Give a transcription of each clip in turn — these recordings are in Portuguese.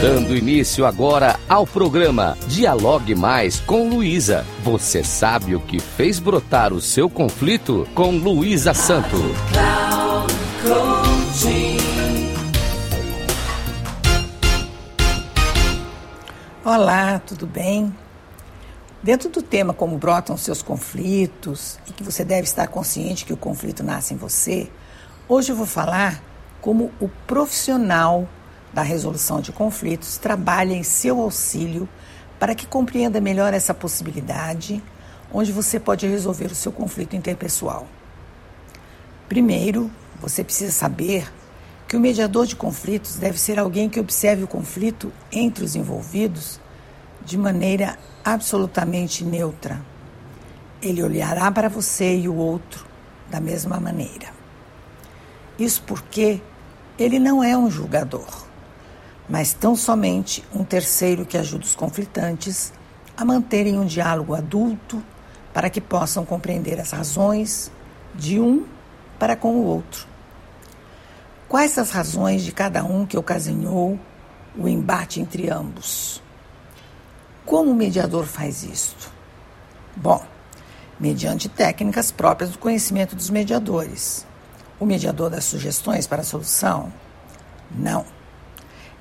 Dando início agora ao programa Dialogue Mais com Luísa. Você sabe o que fez brotar o seu conflito com Luísa Santo. Olá, tudo bem? Dentro do tema como brotam seus conflitos e que você deve estar consciente que o conflito nasce em você, hoje eu vou falar como o profissional da resolução de conflitos trabalha em seu auxílio para que compreenda melhor essa possibilidade, onde você pode resolver o seu conflito interpessoal. Primeiro, você precisa saber que o mediador de conflitos deve ser alguém que observe o conflito entre os envolvidos de maneira absolutamente neutra. Ele olhará para você e o outro da mesma maneira. Isso porque ele não é um julgador mas tão somente um terceiro que ajuda os conflitantes a manterem um diálogo adulto para que possam compreender as razões de um para com o outro. Quais as razões de cada um que ocasionou o embate entre ambos? Como o mediador faz isto? Bom, mediante técnicas próprias do conhecimento dos mediadores. O mediador dá sugestões para a solução? Não.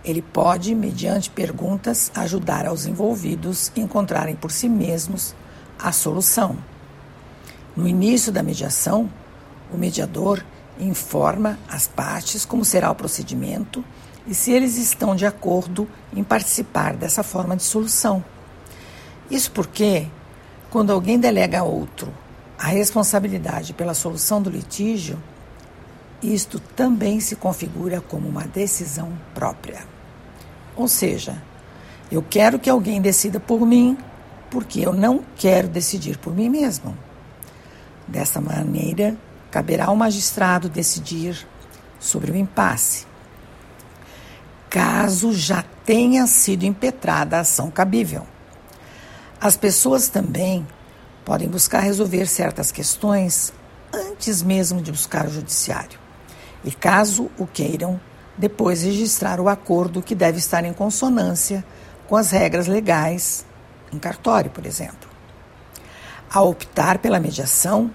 Ele pode, mediante perguntas, ajudar aos envolvidos encontrarem por si mesmos a solução. No início da mediação, o mediador informa as partes como será o procedimento e se eles estão de acordo em participar dessa forma de solução. Isso porque, quando alguém delega a outro a responsabilidade pela solução do litígio, isto também se configura como uma decisão própria. Ou seja, eu quero que alguém decida por mim, porque eu não quero decidir por mim mesmo. Dessa maneira, caberá ao magistrado decidir sobre o impasse, caso já tenha sido impetrada a ação cabível. As pessoas também podem buscar resolver certas questões antes mesmo de buscar o judiciário. E caso o queiram, depois registrar o acordo que deve estar em consonância com as regras legais, em cartório, por exemplo. Ao optar pela mediação,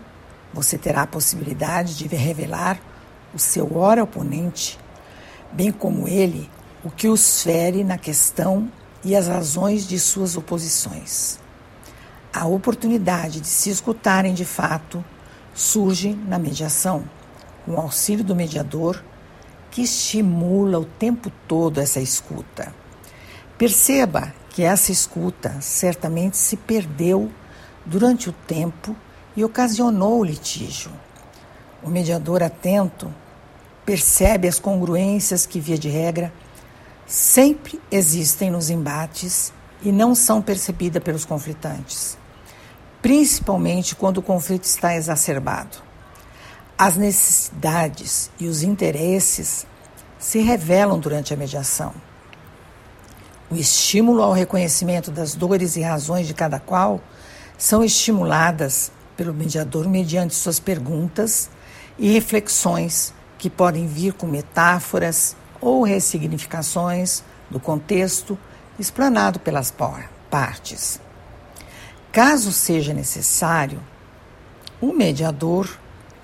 você terá a possibilidade de revelar o seu hora oponente, bem como ele o que os fere na questão e as razões de suas oposições. A oportunidade de se escutarem de fato surge na mediação, o auxílio do mediador que estimula o tempo todo essa escuta. Perceba que essa escuta certamente se perdeu durante o tempo e ocasionou o litígio. O mediador atento percebe as congruências que, via de regra, sempre existem nos embates e não são percebidas pelos conflitantes, principalmente quando o conflito está exacerbado. As necessidades e os interesses se revelam durante a mediação. O estímulo ao reconhecimento das dores e razões de cada qual são estimuladas pelo mediador mediante suas perguntas e reflexões que podem vir com metáforas ou ressignificações do contexto explanado pelas partes. Caso seja necessário, o mediador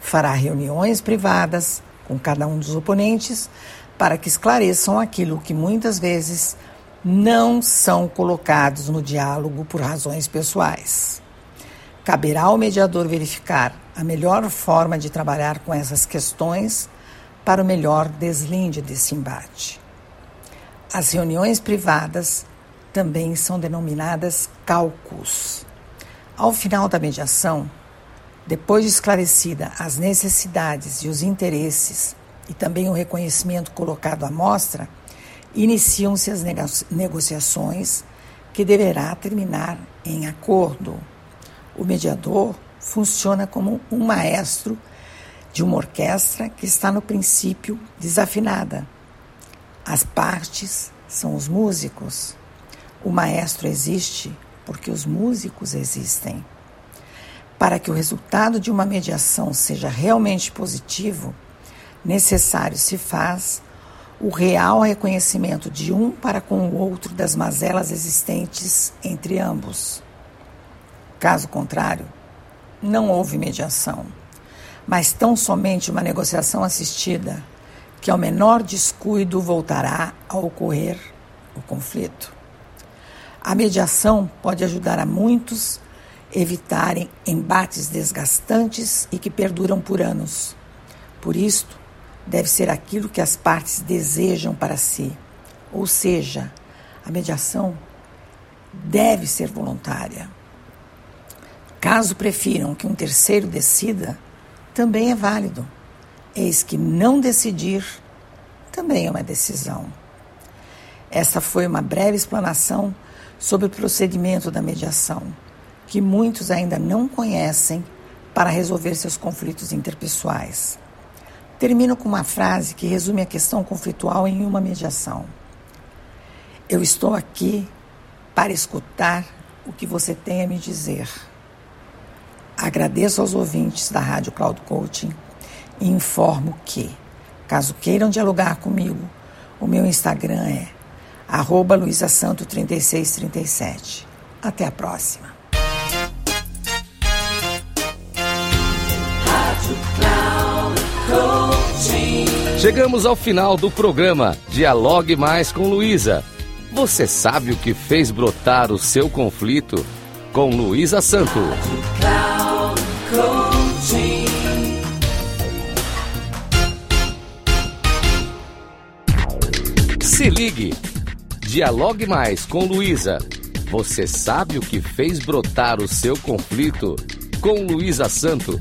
fará reuniões privadas com cada um dos oponentes para que esclareçam aquilo que muitas vezes não são colocados no diálogo por razões pessoais. Caberá ao mediador verificar a melhor forma de trabalhar com essas questões para o melhor deslinde desse embate. As reuniões privadas também são denominadas cálculos. Ao final da mediação, depois de esclarecida as necessidades e os interesses e também o reconhecimento colocado à mostra, iniciam-se as negociações que deverá terminar em acordo. O mediador funciona como um maestro de uma orquestra que está no princípio desafinada. As partes são os músicos. O maestro existe porque os músicos existem. Para que o resultado de uma mediação seja realmente positivo, necessário se faz o real reconhecimento de um para com o outro das mazelas existentes entre ambos. Caso contrário, não houve mediação, mas tão somente uma negociação assistida, que ao menor descuido voltará a ocorrer o conflito. A mediação pode ajudar a muitos evitarem embates desgastantes e que perduram por anos. Por isto, deve ser aquilo que as partes desejam para si. Ou seja, a mediação deve ser voluntária. Caso prefiram que um terceiro decida, também é válido. Eis que não decidir também é uma decisão. Essa foi uma breve explanação sobre o procedimento da mediação, que muitos ainda não conhecem para resolver seus conflitos interpessoais. Termino com uma frase que resume a questão conflitual em uma mediação. Eu estou aqui para escutar o que você tem a me dizer. Agradeço aos ouvintes da Rádio Cloud Coaching e informo que, caso queiram dialogar comigo, o meu Instagram é arroba luisasanto3637. Até a próxima. Chegamos ao final do programa Dialogue Mais com Luísa. Você sabe o que fez brotar o seu conflito? Com Luísa Santo. Se ligue. Dialogue Mais com Luísa. Você sabe o que fez brotar o seu conflito? Com Luísa Santo